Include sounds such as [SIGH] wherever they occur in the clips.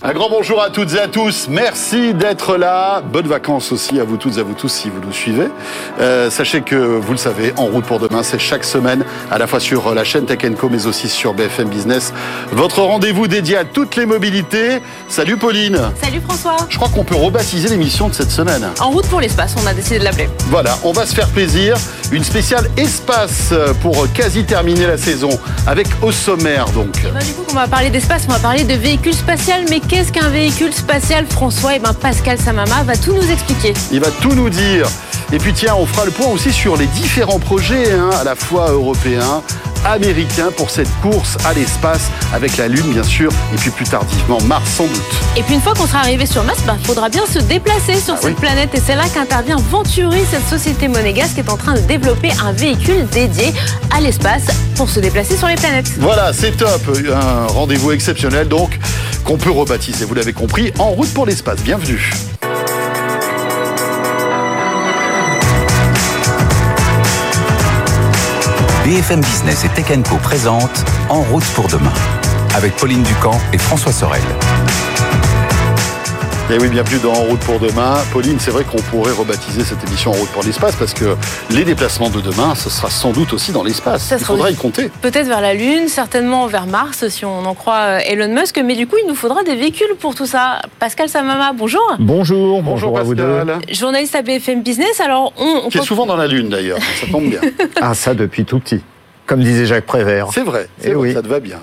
Un grand bonjour à toutes et à tous. Merci d'être là. Bonnes vacances aussi à vous toutes et à vous tous si vous nous suivez. Euh, sachez que vous le savez, En route pour demain, c'est chaque semaine, à la fois sur la chaîne Tech Co, mais aussi sur BFM Business. Votre rendez-vous dédié à toutes les mobilités. Salut Pauline. Salut François. Je crois qu'on peut rebaptiser l'émission de cette semaine. En route pour l'espace, on a décidé de l'appeler. Voilà, on va se faire plaisir. Une spéciale espace pour quasi terminer la saison avec au sommaire donc. Et ben, du coup, on va parler d'espace, on va parler de véhicules spatial, mais qu'est-ce qu'un véhicule spatial, François? Et eh ben Pascal Samama va tout nous expliquer. Il va tout nous dire. Et puis tiens, on fera le point aussi sur les différents projets, hein, à la fois européens, américains, pour cette course à l'espace, avec la Lune bien sûr, et puis plus tardivement Mars sans doute. Et puis une fois qu'on sera arrivé sur Mars, il bah, faudra bien se déplacer sur ah cette planète, et c'est là qu'intervient Venturi, cette société monégasque qui est en train de développer un véhicule dédié à l'espace pour se déplacer sur les planètes. Voilà, c'est top, un rendez-vous exceptionnel donc qu'on peut rebaptiser, vous l'avez compris, en route pour l'espace. Bienvenue. BFM Business et Tech Co présente En route pour demain avec Pauline Ducamp et François Sorel. Et eh oui, bienvenue dans En route pour demain. Pauline, c'est vrai qu'on pourrait rebaptiser cette émission En route pour l'espace parce que les déplacements de demain, ce sera sans doute aussi dans l'espace. Il faudra y compter. Peut-être vers la Lune, certainement vers Mars, si on en croit euh, Elon Musk. Mais du coup, il nous faudra des véhicules pour tout ça. Pascal Samama, bonjour. Bonjour, bonjour, à vous deux. Journaliste à BFM Business. Alors, on, Qui est souvent dans la Lune d'ailleurs, ça tombe bien. [LAUGHS] ah, ça depuis tout petit. Comme disait Jacques Prévert. C'est vrai, c'est eh oui. ça te va bien.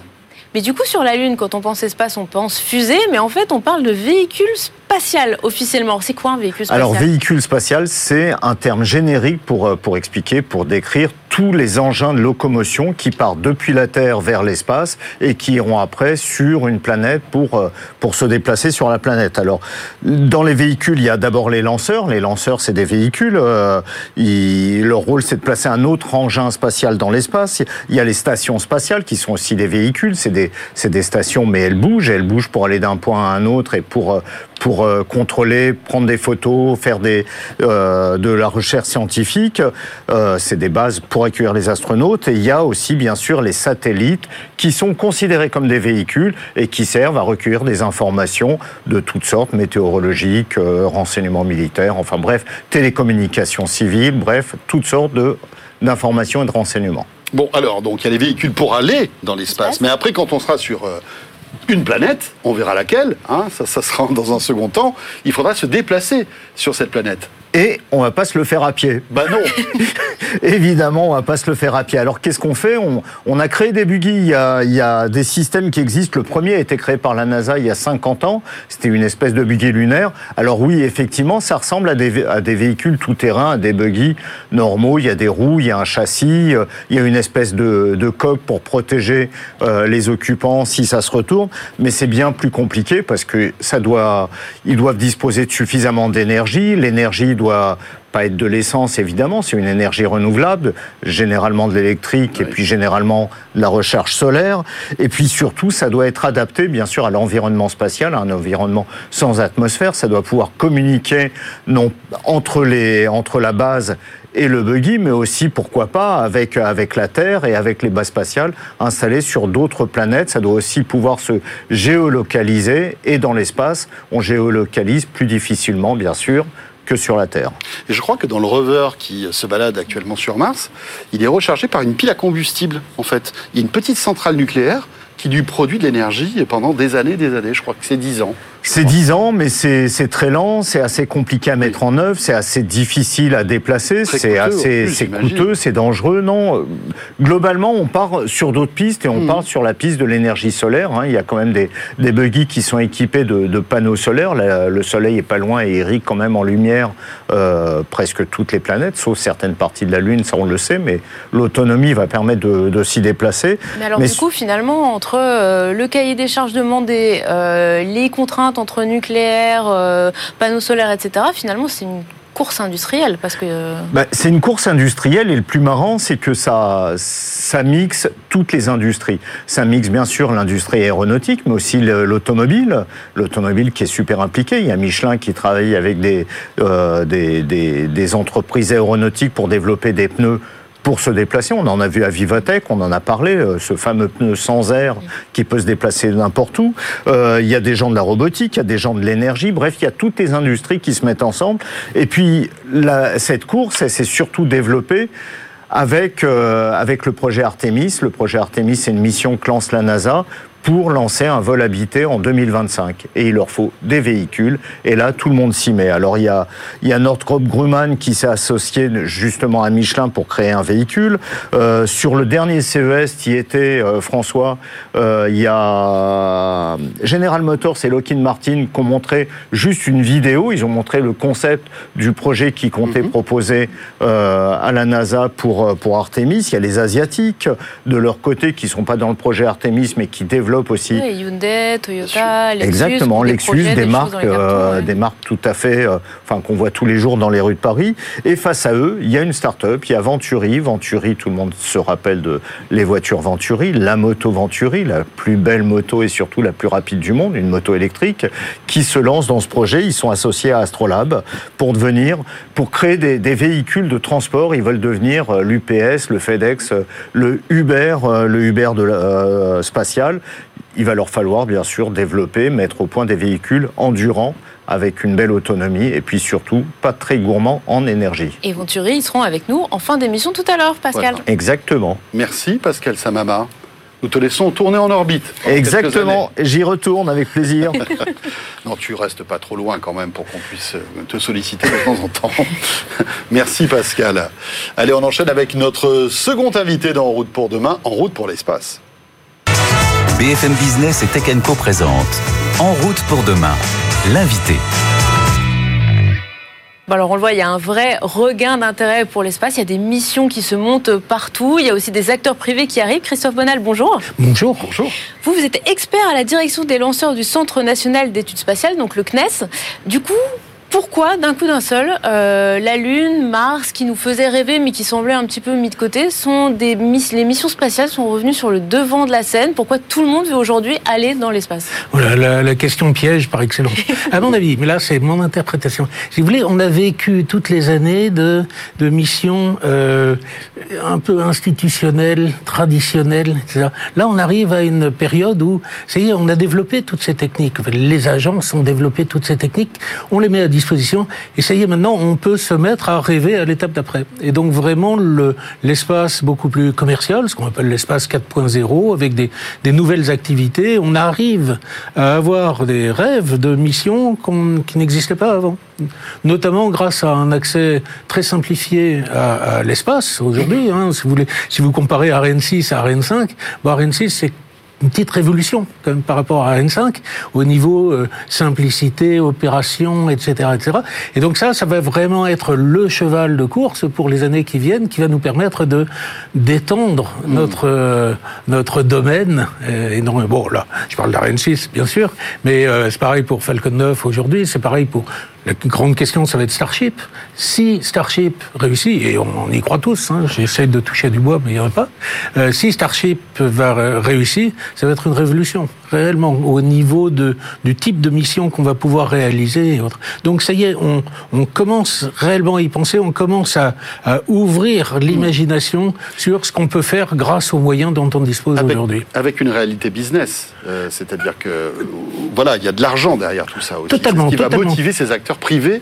Mais du coup, sur la Lune, quand on pense espace, on pense fusée, mais en fait, on parle de véhicule spatial officiellement. C'est quoi un véhicule spatial? Alors, véhicule spatial, c'est un terme générique pour, euh, pour expliquer, pour décrire tous les engins de locomotion qui partent depuis la Terre vers l'espace et qui iront après sur une planète pour, euh, pour se déplacer sur la planète. Alors, dans les véhicules, il y a d'abord les lanceurs. Les lanceurs, c'est des véhicules. Euh, leur rôle, c'est de placer un autre engin spatial dans l'espace. Il y a les stations spatiales qui sont aussi des véhicules. C'est des, c'est des stations, mais elles bougent. Elles bougent pour aller d'un point à un autre et pour, euh, pour contrôler, prendre des photos, faire des, de la recherche scientifique. c'est des bases pour accueillir les astronautes. Et il y a aussi, bien sûr, les satellites qui sont considérés comme des véhicules et qui servent à recueillir des informations de toutes sortes, météorologiques, euh, renseignements militaires, enfin bref, télécommunications civiles, bref, toutes sortes d'informations et de renseignements. Bon, alors, donc il y a les véhicules pour aller dans l'espace, mais après, quand on sera sur euh, une planète, on verra laquelle, hein, ça, ça sera dans un second temps, il faudra se déplacer sur cette planète. Et on va pas se le faire à pied. Bah non [LAUGHS] Évidemment, on va pas se le faire à pied. Alors qu'est-ce qu'on fait? On, a créé des buggy. Il y, a, des systèmes qui existent. Le premier a été créé par la NASA il y a 50 ans. C'était une espèce de buggy lunaire. Alors oui, effectivement, ça ressemble à des, à des véhicules tout-terrain, à des buggy normaux. Il y a des roues, il y a un châssis, euh, il y a une espèce de, de coque pour protéger euh, les occupants si ça se retourne. Mais c'est bien plus compliqué parce que ça doit, ils doivent disposer de suffisamment d'énergie. L'énergie doit doit pas être de l'essence, évidemment, c'est une énergie renouvelable, généralement de l'électrique et puis généralement de la recharge solaire. Et puis surtout, ça doit être adapté, bien sûr, à l'environnement spatial, à un environnement sans atmosphère. Ça doit pouvoir communiquer non, entre, les, entre la base et le buggy, mais aussi, pourquoi pas, avec, avec la Terre et avec les bases spatiales installées sur d'autres planètes. Ça doit aussi pouvoir se géolocaliser et dans l'espace, on géolocalise plus difficilement, bien sûr, que sur la Terre. Et je crois que dans le rover qui se balade actuellement sur Mars, il est rechargé par une pile à combustible, en fait. Il y a une petite centrale nucléaire qui lui produit de l'énergie pendant des années, des années. Je crois que c'est 10 ans. C'est 10 ans, mais c'est très lent, c'est assez compliqué à mettre en œuvre, c'est assez difficile à déplacer, c'est assez c'est coûteux, c'est dangereux. Non, globalement, on part sur d'autres pistes et on hmm. part sur la piste de l'énergie solaire. Hein. Il y a quand même des, des buggy qui sont équipés de, de panneaux solaires. le soleil est pas loin et irrigue quand même en lumière euh, presque toutes les planètes, sauf certaines parties de la Lune, ça on le sait, mais l'autonomie va permettre de, de s'y déplacer. Mais alors du coup, finalement, entre euh, le cahier des charges demandé, euh, les contraintes entre nucléaire, euh, panneaux solaires, etc., finalement, c'est une course industrielle parce que bah, c'est une course industrielle et le plus marrant c'est que ça ça mixe toutes les industries ça mixe bien sûr l'industrie aéronautique mais aussi l'automobile l'automobile qui est super impliqué il y a Michelin qui travaille avec des, euh, des entreprises aéronautiques pour développer des pneus pour se déplacer. On en a vu à Vivatech, on en a parlé, ce fameux pneu sans air qui peut se déplacer n'importe où. Il y a des gens de la robotique, il y a des gens de l'énergie. Bref, il y a toutes les industries qui se mettent ensemble. Et puis, cette course, elle s'est surtout développée avec, avec le projet Artemis. Le projet Artemis, c'est une mission que lance la NASA pour lancer un vol habité en 2025. Et il leur faut des véhicules. Et là, tout le monde s'y met. Alors, il y a, il y a Nordkrop Grumman qui s'est associé justement à Michelin pour créer un véhicule. Euh, sur le dernier CES qui était, euh, François, euh, il y a General Motors et Lockheed Martin qui ont montré juste une vidéo. Ils ont montré le concept du projet qui comptait mhm. proposer euh, à la NASA pour, pour Artemis. Il y a les Asiatiques de leur côté qui sont pas dans le projet Artemis mais qui développent aussi. Hyundai, Toyota, Lexus. Exactement, Lexus, des, marques, euh, des marques tout à fait, euh, enfin qu'on voit tous les jours dans les rues de Paris. Et face à eux, il y a une start-up, il y a Venturi. Venturi, tout le monde se rappelle de les voitures Venturi, la moto Venturi, la plus belle moto et surtout la plus rapide du monde, une moto électrique, qui se lance dans ce projet. Ils sont associés à Astrolab pour devenir, pour créer des, des véhicules de transport. Ils veulent devenir euh, l'UPS, le FedEx, le Uber, le Uber de la, spatial il va leur falloir bien sûr développer, mettre au point des véhicules endurants avec une belle autonomie et puis surtout pas très gourmands en énergie. Et Venturi, ils seront avec nous en fin d'émission tout à l'heure, Pascal. Exactement. Merci Pascal Samama. Nous te laissons tourner en orbite. Exactement, j'y retourne avec plaisir. [LAUGHS] non, tu restes pas trop loin quand même pour qu'on puisse euh, te solliciter de temps en temps. [LAUGHS] Merci Pascal. Allez, on enchaîne avec notre second invité dans En route pour demain, En route pour l'espace. BFM Business et Tech Co présente En route pour demain, l'invité. alors on le voit, il y a un vrai regain d'intérêt pour l'espace. Il y a des missions qui se montent partout. Il y a aussi des acteurs privés qui arrivent. Christophe Bonal, bonjour. Bonjour. Bonjour. Vous, vous êtes expert à la direction des lanceurs du Centre national d'études spatiales, donc le CNES. Du coup, pourquoi, d'un coup d'un seul, euh, la Lune, Mars, qui nous faisait rêver mais qui semblait un petit peu mis de côté, sont des les missions spatiales sont revenues sur le devant de la scène Pourquoi tout le monde veut aujourd'hui aller dans l'espace? Voilà, la, question piège par excellence. [LAUGHS] à mon avis, mais là c'est mon interprétation. Si vous voulez, on a vécu toutes les années de, de missions euh, un peu institutionnelles, traditionnelles, etc. Là, on arrive à une période où, est, on a développé toutes ces techniques. Les agences ont développé toutes ces techniques. On les met à disposition et ça y est, maintenant, on peut se mettre à rêver à l'étape d'après. Et donc vraiment l'espace beaucoup plus commercial, ce qu'on appelle l'espace 4.0, avec des, nouvelles activités, on arrive à avoir des rêves de missions qui n'existaient pas avant. Notamment grâce à un accès très simplifié à, l'espace aujourd'hui. Hein, si vous si comparez Ariane 6 à Ariane 5, bon, Ariane 6 c'est une petite révolution quand même par rapport à N5 au niveau euh, simplicité, opération, etc., etc. Et donc ça, ça va vraiment être le cheval de course pour les années qui viennent, qui va nous permettre de d'étendre mm. notre euh, notre domaine. Et non, bon là, je parle d'Ariane 6 bien sûr, mais euh, c'est pareil pour Falcon 9 aujourd'hui, c'est pareil pour la grande question, ça va être Starship. Si Starship réussit, et on, y croit tous, hein, j'essaie de toucher du bois, mais il n'y en a pas, euh, si Starship va réussir, ça va être une révolution, réellement, au niveau de, du type de mission qu'on va pouvoir réaliser. Et autres. Donc ça y est, on, on, commence réellement à y penser, on commence à, à ouvrir l'imagination sur ce qu'on peut faire grâce aux moyens dont on dispose aujourd'hui. Avec une réalité business, euh, c'est-à-dire que, voilà, il y a de l'argent derrière tout ça aussi. Totalement. Ce qui va motiver ces acteurs privé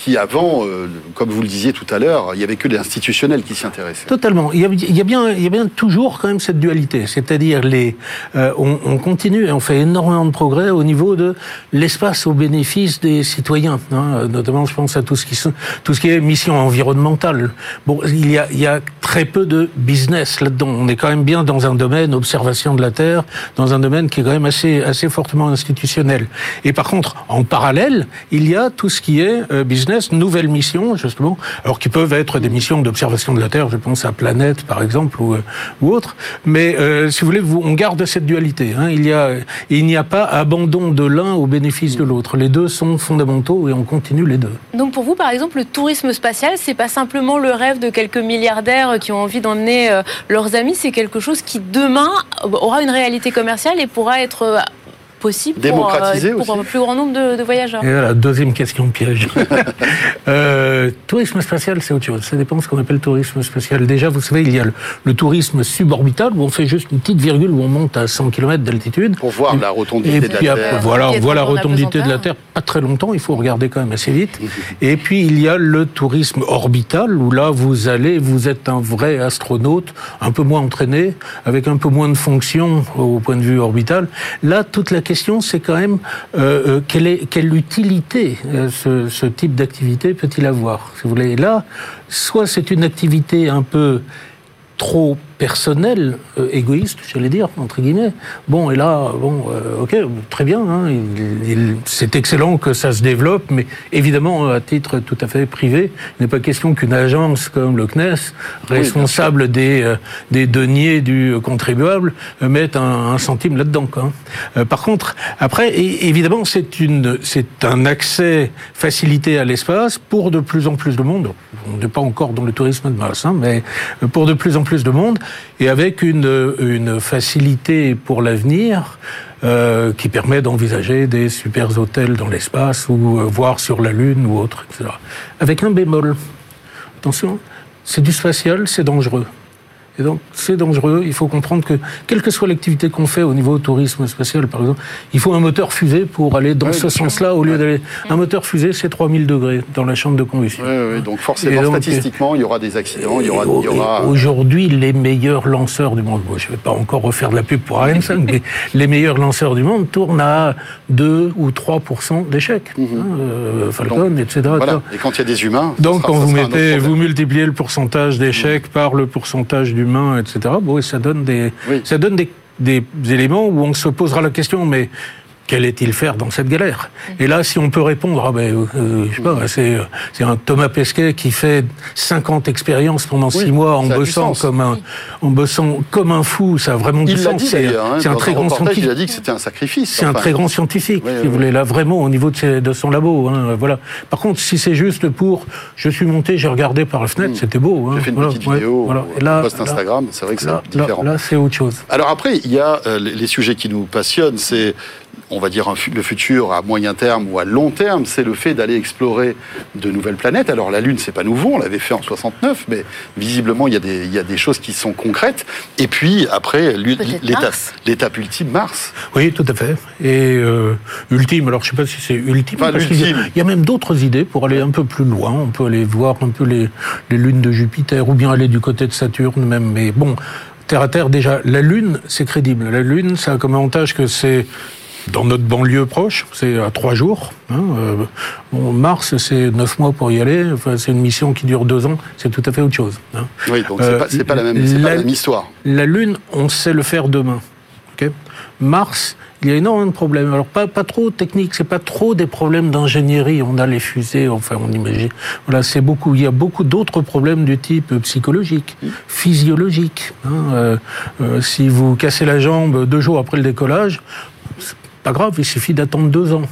qui avant, euh, comme vous le disiez tout à l'heure, il n'y avait que des institutionnels qui s'y intéressaient. Totalement. Il y, a, bien, il y a bien toujours quand même cette dualité, c'est-à-dire les, euh, on, continue et on fait énormément de progrès au niveau de l'espace au bénéfice des citoyens. Hein, notamment, je pense à tout ce qui tout ce qui est mission environnementale. Bon, il y a, il y a très peu de business là-dedans. On est quand même bien dans un domaine observation de la Terre, dans un domaine qui est quand même assez assez fortement institutionnel. Et par contre, en parallèle, il y a tout ce qui est euh, nouvelles missions, justement, alors qui peuvent être des missions d'observation de la Terre, je pense à Planète, par exemple, ou, euh, autre. Mais euh, si vous voulez, on garde cette dualité. Hein. Il y a, il n'y a pas abandon de l'un au bénéfice de l'autre. Les deux sont fondamentaux et on continue les deux. Donc pour vous, par exemple, le tourisme spatial, c'est pas simplement le rêve de quelques milliardaires qui ont envie d'emmener euh, leurs amis, c'est quelque chose qui demain aura une réalité commerciale et pourra être possible Démocratiser pour, aussi. un plus grand nombre de, de voyageurs. Et voilà, deuxième question piège. [LAUGHS] euh, tourisme spatial, c'est autre chose. Ça dépend de ce qu'on appelle tourisme spatial. Déjà, vous savez, il y a le, le, tourisme suborbital où on fait juste une petite virgule où on monte à 100 km d'altitude. Pour voir la rotondité et de puis la après, Terre. Voilà, on voit la rotondité de la Terre pas très longtemps. Il faut regarder quand même assez vite. [LAUGHS] Et puis il y a le tourisme orbital où là vous allez, vous êtes un vrai astronaute, un peu moins entraîné, avec un peu moins de fonctions au point de vue orbital. Là, toute la question, c'est quand même euh, euh, quelle, utilité euh, ce, ce type d'activité peut-il avoir Si vous voulez, là, soit c'est une activité un peu trop personnel, euh, égoïste, j'allais dire, entre guillemets. Bon, et là, bon, euh, ok, très bien, hein, il, il, c'est excellent que ça se développe, mais évidemment, à titre tout à fait privé, il n'est pas question qu'une agence comme le CNES, responsable oui, des, euh, des deniers du contribuable, mette un, un centime là-dedans. Quoi. Euh, par contre, après, évidemment, c'est, une, c'est un accès facilité à l'espace pour de plus en plus de monde. On n'est pas encore dans le tourisme de masse, hein, mais pour de plus en plus de monde et avec une, facilité pour l'avenir euh, qui permet d'envisager des super hôtels dans l'espace ou euh, voir sur la Lune ou autre, etc. Avec un bémol. Attention, c'est du spatial, c'est dangereux. Et donc, c'est dangereux. Il faut comprendre que, quelle que soit l'activité qu'on fait au niveau tourisme spatial, par exemple, il faut un moteur fusée pour aller dans oui, ce sens-là, au lieu d'aller. Un moteur fusée, c'est 3000 degrés dans la chambre de combustion. Oui, oui, donc forcément, donc, statistiquement, il y aura des accidents, il y aura. Il y aura... Aujourd'hui, les meilleurs lanceurs du monde, bon, je ne vais pas encore refaire de la pub pour Ariane 5, mais [LAUGHS] les meilleurs lanceurs du monde tournent à 2 ou 3% d'échecs. Mm -hmm. euh, Falcon, donc, etc. Voilà. Et quand il y a des humains. Donc, sera, quand vous mettez, vous multipliez le pourcentage d'échecs mm -hmm. par le pourcentage d'humains, etc. Bon, et ça donne des, oui. ça donne des, des, éléments où on se posera la question, mais qu'allait-il faire dans cette galère? Et là, si on peut répondre, ah ben, euh, je sais pas, c'est, c'est un Thomas Pesquet qui fait 50 expériences pendant 6 oui, mois en bossant comme un, en bossant comme un fou, ça a vraiment du il sens. Dit, c'est, hein, c'est un très grand scientifique. Il a dit que c'était un sacrifice. C'est enfin. un très grand scientifique, oui, si vous voulez, là, vraiment, au niveau de, ses, de son labo. Hein, voilà. Par contre, si c'est juste pour, je suis monté, j'ai regardé par la fenêtre, mmh. c'était beau. Hein, j'ai fait une voilà, petite vidéo, voilà. Et là, post Instagram, c'est vrai que là, c'est différent. Là, là c'est autre chose. Alors après, il y a euh, les sujets qui nous passionnent, c'est on va dire le futur à moyen terme ou à long terme, c'est le fait d'aller explorer de nouvelles planètes. Alors la Lune, c'est pas nouveau, on l'avait fait en 69, mais visiblement il y, a des, il y a des choses qui sont concrètes. Et puis après, l'étape, ultime, Mars. Oui, tout à fait. Et euh, ultime, alors je sais pas si c'est ultime, parce qu'il y, il y a même d'autres idées pour aller un peu plus loin. On peut aller voir un peu les, les lunes de Jupiter, ou bien aller du côté de Saturne même. Mais bon, terre à terre, déjà, la Lune, c'est crédible. La Lune, ça a comme avantage que c'est dans notre banlieue proche, c'est à trois jours. Hein, euh, bon, Mars, c'est neuf mois pour y aller. Enfin, c'est une mission qui dure deux ans. C'est tout à fait autre chose. Hein. Oui, donc c'est euh, pas, pas, la même, la, pas la même histoire. La Lune, on sait le faire demain. Okay Mars, il y a énormément de problèmes. Alors pas pas trop techniques, c'est pas trop des problèmes d'ingénierie. On a les fusées, enfin on imagine. Voilà, c'est beaucoup. Il y a beaucoup d'autres problèmes du type psychologique, physiologique. Hein. Euh, euh, si vous cassez la jambe deux jours après le décollage, c'est pas grave. Il suffit d'attendre deux ans.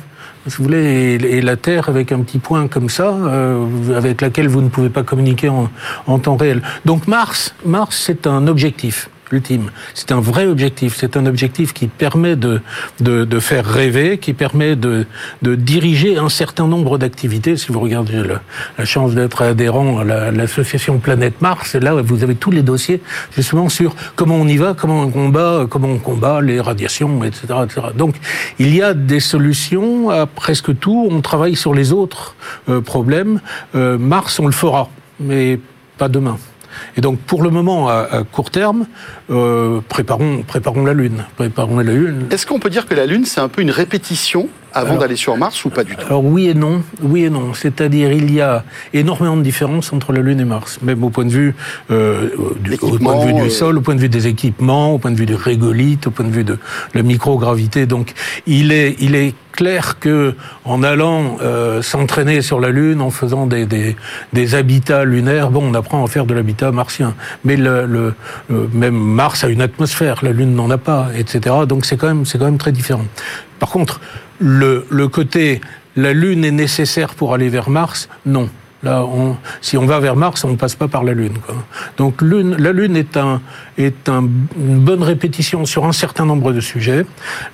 Si vous voulez, et, la Terre avec un petit point comme ça, euh, avec laquelle vous ne pouvez pas communiquer en, en temps réel. Donc Mars, Mars, c'est un objectif C'est un vrai objectif. C'est un objectif qui permet de, faire rêver, qui permet de, diriger un certain nombre d'activités. Si vous regardez la chance d'être adhérent à l'association la, Planète Mars, là vous avez tous les dossiers justement sur comment on y va, comment on combat, comment on combat les radiations, etc., etc. Donc il y a des solutions à presque tout. On travaille sur les autres euh, problèmes. Euh, Mars, on le fera, mais pas demain. Et donc, pour le moment, à, à court terme, euh, préparons, préparons la Lune. Préparons la Lune. Est-ce qu'on peut dire que la Lune, c'est un peu une répétition avant d'aller sur Mars ou pas du tout? Alors oui et non, oui et non. C'est-à-dire il y a énormément de différences entre la Lune et Mars, même au point de vue euh, du, au point de vue du euh... sol, au point de vue des équipements, au point de vue des régolithes, au point de vue de la microgravité. Donc il est, il est clair que en allant euh, s'entraîner sur la Lune, en faisant des, des, habitats lunaires, bon, on apprend à faire de l'habitat martien. Mais le, même Mars a une atmosphère, la Lune n'en a pas, etc. Donc c'est quand même, c'est quand même très différent. Par contre, le, le côté la Lune est nécessaire pour aller vers Mars, non. Là, si on va vers Mars, on ne passe pas par la Lune. Donc la Lune est, un, est un, une bonne répétition sur un certain nombre de sujets.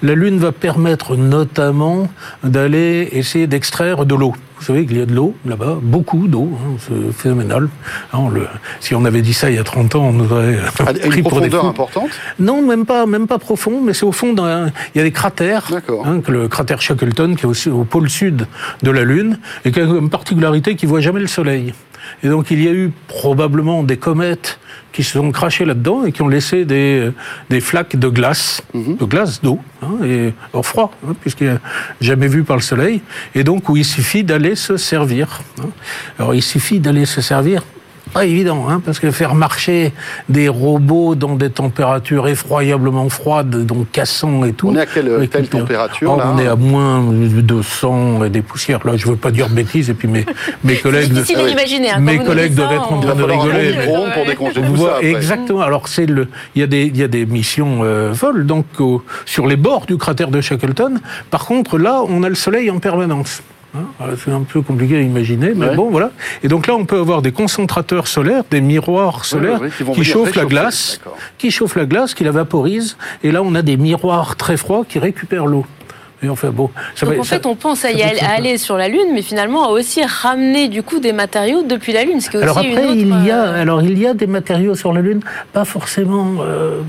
La Lune va permettre notamment d'aller essayer d'extraire de l'eau. Vous savez qu'il y a de l'eau là-bas, beaucoup d'eau, hein, c'est phénoménal. Alors, le, si on avait dit ça il y a 30 ans, on nous aurait Ah, pris Une pour des fous. importante Non, même pas, même pas profond, mais c'est au fond d'un. Il y a des cratères. Hein, que le cratère Shackleton, qui est aussi au pôle sud de la Lune, et qui a une particularité qui voit jamais le Soleil. Et donc il y a eu probablement des comètes qui se sont crachées là-dedans et qui ont laissé des, des flaques de glace, de glace d'eau, hein, et au froid, hein, puisqu'il n'est jamais vu par le Soleil, et donc où il suffit d'aller se servir. hein. Alors il suffit d'aller se servir pas évident, hein, parce que faire marcher des robots dans des températures effroyablement froides, donc cassant et tout. On est à quelle- telle une- température, Oh, là On est à moins de 100 et des poussières. Là, je veux pas dire bêtises, et puis mes, mes collègues... difficile Ah imaginer. hein, Mes collègues ça, être en train de rigoler, mais- micro-ondes pour décongeler tout ça. Voilà, après. exactement. Alors c'est le, il y a des, il y a des missions euh, folles donc au- sur les bords du cratère de Shackleton. Par contre, là, on a le soleil en permanence. Hein, voilà, C'est un peu compliqué à imaginer, mais Ouais. bon, voilà. Et donc là, on peut avoir des concentrateurs solaires, des miroirs solaires qui chauffent la glace, qui chauffent la glace, qui la vaporisent. Et là, on a des miroirs très froids qui récupèrent l'eau. Et enfin, bon, ça Donc va- en ça- fait, on pense à, y aller, sur la Lune, mais finalement à aussi ramener du coup des matériaux depuis la Lune, ce qui est aussi Alors après, une autre, il y a euh, alors il y a des matériaux sur la Lune, pas forcément euh,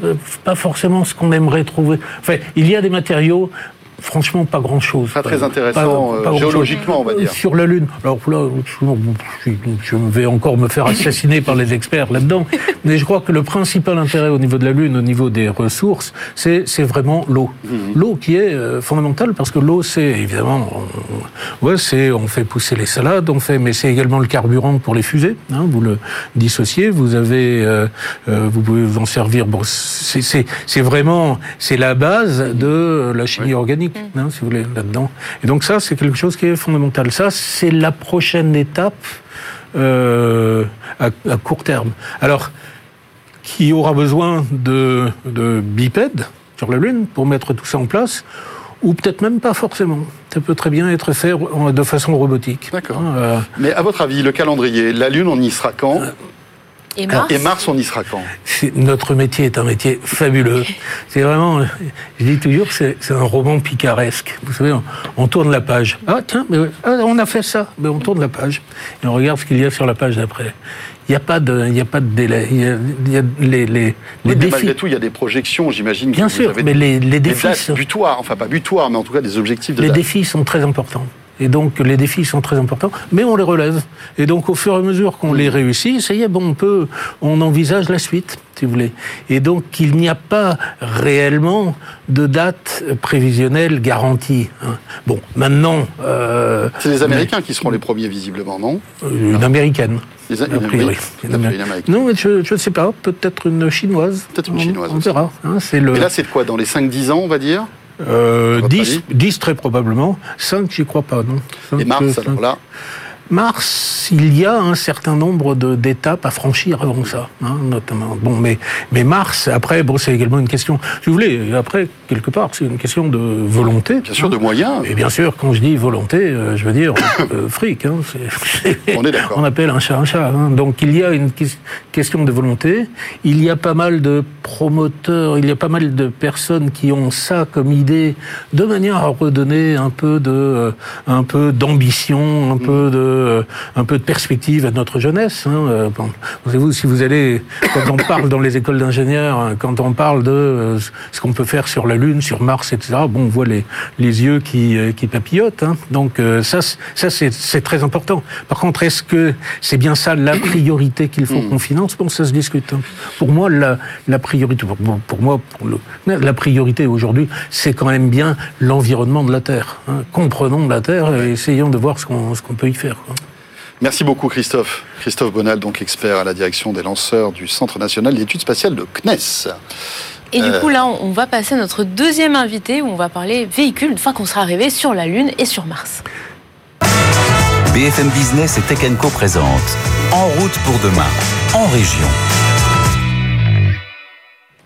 pas forcément ce qu'on aimerait trouver. Enfin, il y a des matériaux. Franchement, pas grand chose. Pas très intéressant, euh, géologiquement, on va dire. Sur la Lune. Alors là, je, je vais encore me faire assassiner par les experts là-dedans. Mais je crois que le principal intérêt au niveau de la Lune, au niveau des ressources, c'est c'est vraiment l'eau. Mhm. L'eau qui est euh, fondamentale parce que l'eau, c'est évidemment, on, ouais, c'est on fait pousser les salades, on fait, mais c'est également le carburant pour les fusées. Hein, vous le dissociez, vous avez, euh, euh, vous pouvez vous en servir. Bon, c'est vraiment c'est la base de la chimie organique, hein, si vous voulez là-dedans. Et donc ça, c'est quelque chose qui est fondamental. Ça, c'est la prochaine étape euh, à, à court terme. Alors qui aura besoin de, de bipèdes sur la Lune pour mettre tout ça en place, ou peut-être même pas forcément. Ça peut très bien être fait de façon robotique. D'accord. Hein, euh, Mais à votre avis, le calendrier, la Lune, on y sera quand? Et Mars, Et Mars, on y sera quand notre métier est un métier fabuleux. [LAUGHS] C'est vraiment, je dis toujours, c'est c'est un roman picaresque. Vous savez, on, on tourne la page. Ah tiens, mais ah, on a fait ça. Mais on tourne la page et on regarde ce qu'il y a sur la page d'après. Il n'y a pas de, il n'y a pas de délai. Il y a, il y a les, les, les Oui, mais défis. malgré tout, il y a des projections, j'imagine. que Bien vous sûr, avez mais des- les, les des défis, dates sont- butoirs, enfin pas butoirs, mais en tout cas des objectifs de les date. défis sont très importants. Et donc les défis sont très importants, mais on les relève. Et donc au fur et à mesure qu'on les réussit, ça y est, bon, on peut, on envisage la suite, si vous voulez. Et donc il n'y a pas réellement de date prévisionnelle garantie. hein. Bon, maintenant, euh, C'est les Américains qui seront les premiers, visiblement, non? Une américaine. Les A- priori. une Américaine. Non, mais je ne sais pas, peut-être une chinoise. Peut-être une On- chinoise On aussi. verra. hein, le. Et là, c'est quoi Dans les 5-10 ans, on va dire? Euh, À votre 10, avis 10 très probablement. 5, j'y crois pas, non? Et Mars, euh, alors là Mars, il y a un certain nombre d'étapes à franchir avant ça, hein, notamment. Bon, mais, mais Mars, après, bon, c'est également une question, si vous voulez, après, quelque part, c'est une question de volonté. Bien sûr, hein. de moyens. Et bien sûr, quand je dis volonté, euh, je veux dire [COUGHS] euh, fric. Hein, c'est- On est d'accord. On appelle un chat un chat. hein. Donc il y a une ques- question de volonté. Il y a pas mal de promoteurs, il y a pas mal de personnes qui ont ça comme idée, de manière à redonner un peu de, euh, un peu d'ambition, un peu de, euh, un peu de perspective à notre jeunesse. Hein. Euh, Savez-vous, si vous allez, quand on parle dans les écoles d'ingénieurs, hein, quand on parle de euh, ce qu'on peut faire sur la Lune, sur Mars, etc. Bon, on voit les, les yeux qui, qui papillotent. Hein. Donc ça, c'est- ça c'est très important. Par contre, est-ce que c'est bien ça la priorité qu'il faut qu'on finance? Bon, ça se discute. hein. Pour moi, la, la priorité, pour, moi- pour moi, pour le, la priorité aujourd'hui, c'est quand même bien l'environnement de la Terre. Comprenons la Terre et essayons de voir ce qu'on ce qu'on peut y faire. Merci beaucoup, Christophe. Christophe Bonal, donc expert à la direction des lanceurs du Centre national d'études spatiales de CNES. Et du Euh. coup, là, on on va passer à notre deuxième invité où on va parler véhicule une fois qu'on sera arrivé sur la Lune et sur Mars. BFM Business et Tech Co présente En route pour demain, en région.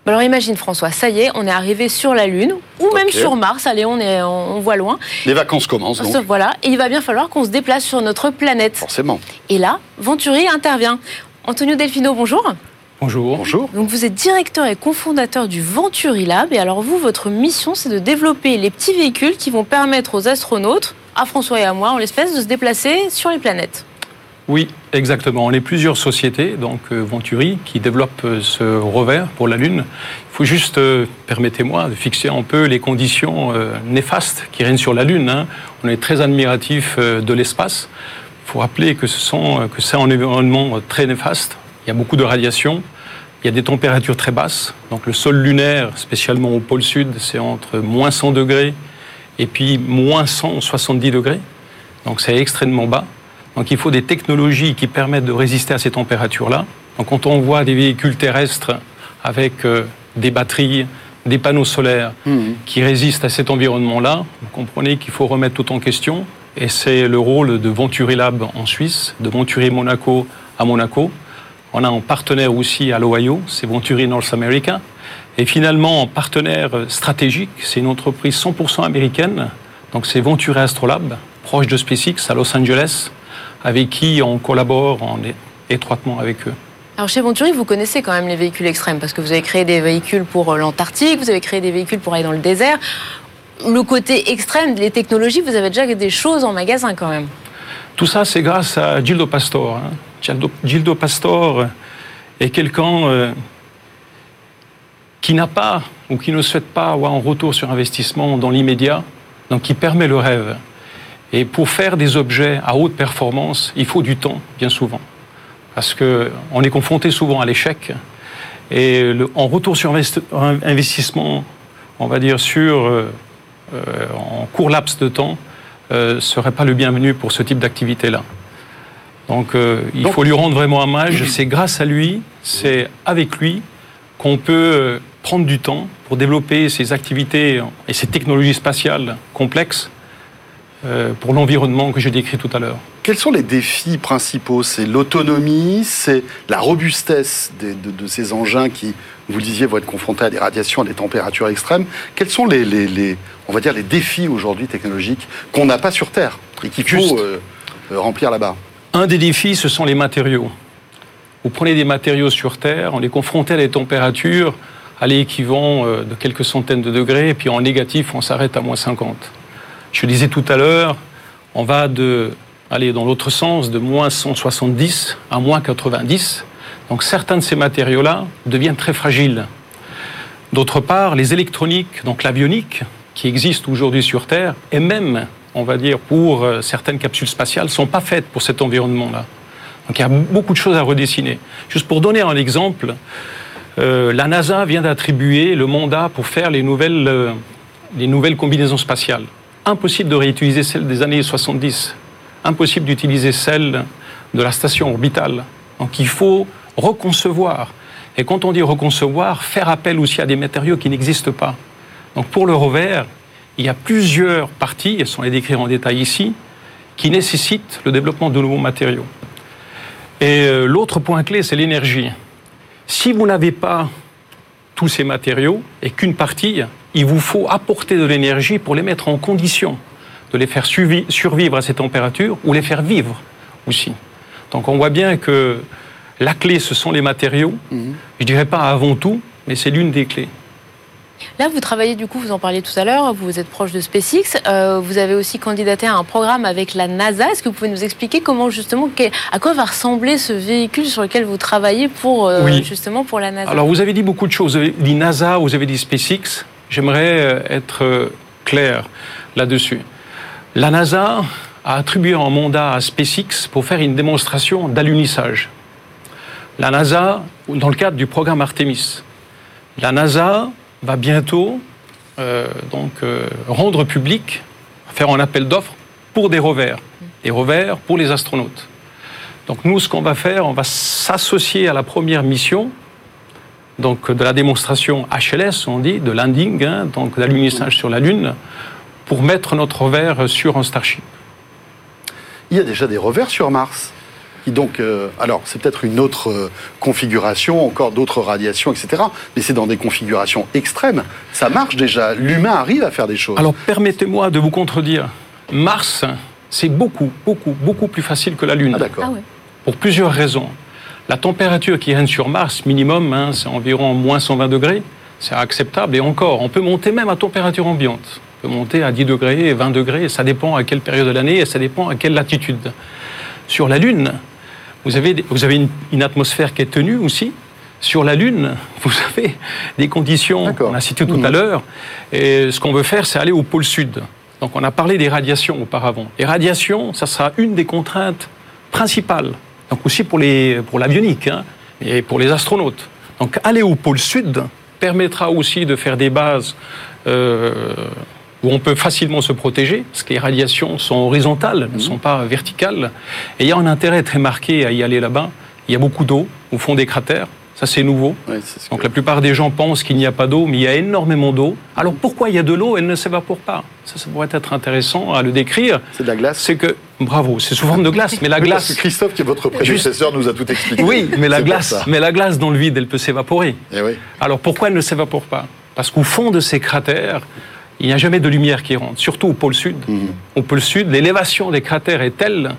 Alors imagine François, ça y est, on est arrivé sur la Lune, ou même sur Mars, allez, on, est, on voit loin. Les vacances commencent donc. Voilà, et il va bien falloir qu'on se déplace sur notre planète. Forcément. Et là, Venturi intervient. Antonio Delfino, bonjour. Bonjour. Bonjour. Donc vous êtes directeur et cofondateur du Venturi Lab. Et alors vous, votre mission, c'est de développer les petits véhicules qui vont permettre aux astronautes, à François et à moi en l'espèce, de se déplacer sur les planètes. Oui, exactement. On est plusieurs sociétés, donc euh, Venturi, qui développent euh, ce rover pour la Lune. Il faut juste, euh, permettez-moi, de fixer un peu les conditions néfastes qui règnent sur la Lune. hein. On est très admiratif de l'espace. Il faut rappeler que ce que c'est un environnement très néfaste. Il y a beaucoup de radiation. Il y a des températures très basses. Donc le sol lunaire, spécialement au pôle sud, c'est entre moins 100 degrés et puis moins 170 degrés. Donc c'est extrêmement bas. Donc il faut des technologies qui permettent de résister à ces températures-là. Donc quand on voit des véhicules terrestres avec euh, des batteries, des panneaux solaires Mhm. qui résistent à cet environnement-là, vous comprenez qu'il faut remettre tout en question. Et c'est le rôle de Venturi Lab en Suisse, de Venturi Monaco à Monaco. On a un partenaire aussi à l'Ohio, c'est Venturi North America. Et finalement, un partenaire stratégique, c'est une entreprise 100% américaine. Donc c'est Venturi Astrolab, proche de SpaceX à Los Angeles, avec qui on collabore en é- étroitement avec eux. Alors chez Venturi, vous connaissez quand même les véhicules extrêmes parce que vous avez créé des véhicules pour euh, l'Antarctique, vous avez créé des véhicules pour aller dans le désert. Le côté extrême, les technologies, vous avez déjà des choses en magasin quand même. Tout ça, c'est grâce à Gildo Pastor. hein. Gildo, Pastor est quelqu'un euh, qui n'a pas ou qui ne souhaite pas avoir un retour sur investissement dans l'immédiat, donc qui permet le rêve. Et pour faire des objets à haute performance, il faut du temps, bien souvent. Parce qu'on est confronté souvent à l'échec. Et le- en retour sur investi- investissement, on va dire sur euh, euh, en court laps de temps, euh, serait pas le bienvenu pour ce type d'activité-là. Donc, euh, il Donc- faut lui rendre vraiment hommage. C'est grâce à lui, c'est avec lui qu'on peut prendre du temps pour développer ces activités et ces technologies spatiales complexes pour l'environnement que j'ai décrit tout à l'heure. Quels sont les défis principaux? C'est l'autonomie, c'est la robustesse de, de ces engins qui, vous le disiez, vont être confrontés à des radiations, à des températures extrêmes. Quels sont les, les- les- on va dire, les défis aujourd'hui technologiques qu'on n'a pas sur Terre et qu'il faut euh, euh, remplir là-bas? Un des défis, ce sont les matériaux. Vous prenez des matériaux sur Terre, on est confronté à des températures allez, qui vont euh, de quelques centaines de degrés, et puis en négatif, on s'arrête à moins 50. Je disais tout à l'heure, on va aller dans l'autre sens, de moins 170 à moins 90. Donc certains de ces matériaux-là deviennent très fragiles. D'autre part, les électroniques, donc l'avionique, qui existe aujourd'hui sur Terre, et même, on va dire, pour euh, certaines capsules spatiales, ne sont pas faites pour cet environnement-là. Donc il y a beaucoup de choses à redessiner. Juste pour donner un exemple, euh, la NASA vient d'attribuer le mandat pour faire les nouvelles, euh, les nouvelles combinaisons spatiales. Impossible de réutiliser celles des années 70. Impossible d'utiliser celles de la station orbitale. Donc il faut reconcevoir. Et quand on dit reconcevoir, faire appel aussi à des matériaux qui n'existent pas. Donc pour le rover, il y a plusieurs parties, elles sont les décrire en détail ici, qui nécessitent le développement de nouveaux matériaux. Et euh, l'autre point clé, c'est l'énergie. Si vous n'avez pas tous ces matériaux et qu'une partie, il vous faut apporter de l'énergie pour les mettre en condition de les faire survivre à ces températures ou les faire vivre aussi. Donc on voit bien que la clé, ce sont les matériaux. Je dirais pas avant tout, mais c'est l'une des clés. Là, vous travaillez, du coup, vous en parliez tout à l'heure, vous êtes proche de SpaceX. Euh, vous avez aussi candidaté à un programme avec la NASA. Est-ce que vous pouvez nous expliquer comment, justement, à quoi va ressembler ce véhicule sur lequel vous travaillez pour, euh, Oui. justement, pour la NASA? Alors, vous avez dit beaucoup de choses. Vous avez dit NASA, vous avez dit SpaceX. J'aimerais euh, être euh, clair là-dessus. La NASA a attribué un mandat à SpaceX pour faire une démonstration d'alunissage. La NASA, dans le cadre du programme Artemis, la NASA va bientôt euh, donc rendre public, faire un appel d'offres pour des rovers, des rovers pour les astronautes. Donc nous, ce qu'on va faire, on va s'associer à la première mission donc de la démonstration HLS, on dit, de landing, hein, donc d'alunissage sur la Lune, pour mettre notre rover sur un Starship. Il y a déjà des revers sur Mars. Donc, euh, alors, c'est peut-être une autre euh, configuration, encore d'autres radiations, etc. Mais c'est dans des configurations extrêmes. Ça marche déjà. L'humain arrive à faire des choses. Alors, permettez-moi de vous contredire. Mars, c'est beaucoup, beaucoup, beaucoup plus facile que la Lune. Ah, d'accord. Ah ouais. Pour plusieurs raisons. La température qui règne sur Mars, minimum, hein, c'est environ moins 120 degrés. C'est acceptable. Et encore, on peut monter même à température ambiante. On peut monter à 10 degrés, 20 degrés. Ça dépend à quelle période de l'année et ça dépend à quelle latitude. Sur la Lune, vous avez, des- vous avez une, une atmosphère qui est tenue aussi. Sur la Lune, [LAUGHS] vous avez des conditions qu'on a citées tout Mhm. à l'heure. Et ce qu'on veut faire, c'est aller au pôle sud. Donc on a parlé des radiations auparavant. Les radiations, ça sera une des contraintes principales. Donc aussi pour les pour l'avionique hein, et pour les astronautes. Donc aller au pôle sud permettra aussi de faire des bases euh, où on peut facilement se protéger, parce que les radiations sont horizontales, ne sont pas verticales. Et il y a un intérêt très marqué à y aller là-bas. Il y a beaucoup d'eau au fond des cratères. Ça, c'est nouveau. Ce Donc que- la plupart des gens pensent qu'il n'y a pas d'eau, mais il y a énormément d'eau. Alors pourquoi il y a de l'eau Elle ne s'évapore pas? Ça, ça pourrait être intéressant à le décrire. C'est de la glace? C'est que, bravo, c'est sous forme de glace, mais la Oui, parce glace... que Christophe, qui est votre prédécesseur, nous a tout expliqué. Oui, mais la glace, mais la glace dans le vide, elle peut s'évaporer. Eh oui. Alors pourquoi elle ne s'évapore pas? Parce qu'au fond de ces cratères, il n'y a jamais de lumière qui rentre, surtout au pôle sud. Au pôle sud, l'élévation des cratères est telle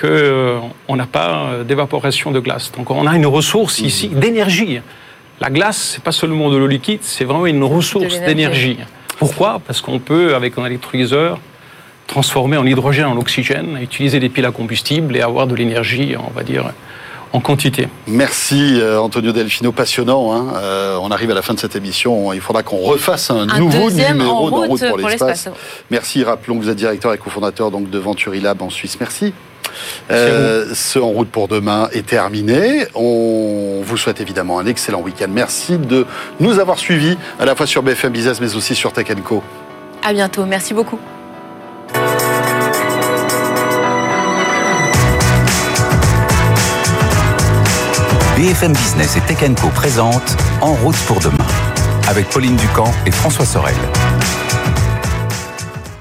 qu'on n'a pas euh, d'évaporation de glace. Donc on a une ressource ici d'énergie. La glace, c'est pas seulement de l'eau liquide, c'est vraiment une ressource d'énergie. Pourquoi? Parce qu'on peut, avec un électrolyseur, transformer en hydrogène en oxygène, utiliser des piles à combustible et avoir de l'énergie, on va dire, en quantité. Merci euh, Antonio Delfino, passionnant. hein. Euh, on arrive à la fin de cette émission. Il faudra qu'on refasse un, Un nouveau numéro en dans route Route pour pour l'espace. l'espace. Merci. Rappelons que vous êtes directeur et cofondateur donc de Venturi Lab en Suisse. Merci. Euh, ce En route pour demain est terminé. On vous souhaite évidemment un excellent week-end. Merci de nous avoir suivis à la fois sur BFM Business mais aussi sur Tech Co. À bientôt. Merci beaucoup. BFM Business et Tech Co présente En route pour demain avec Pauline Ducamp et François Sorel.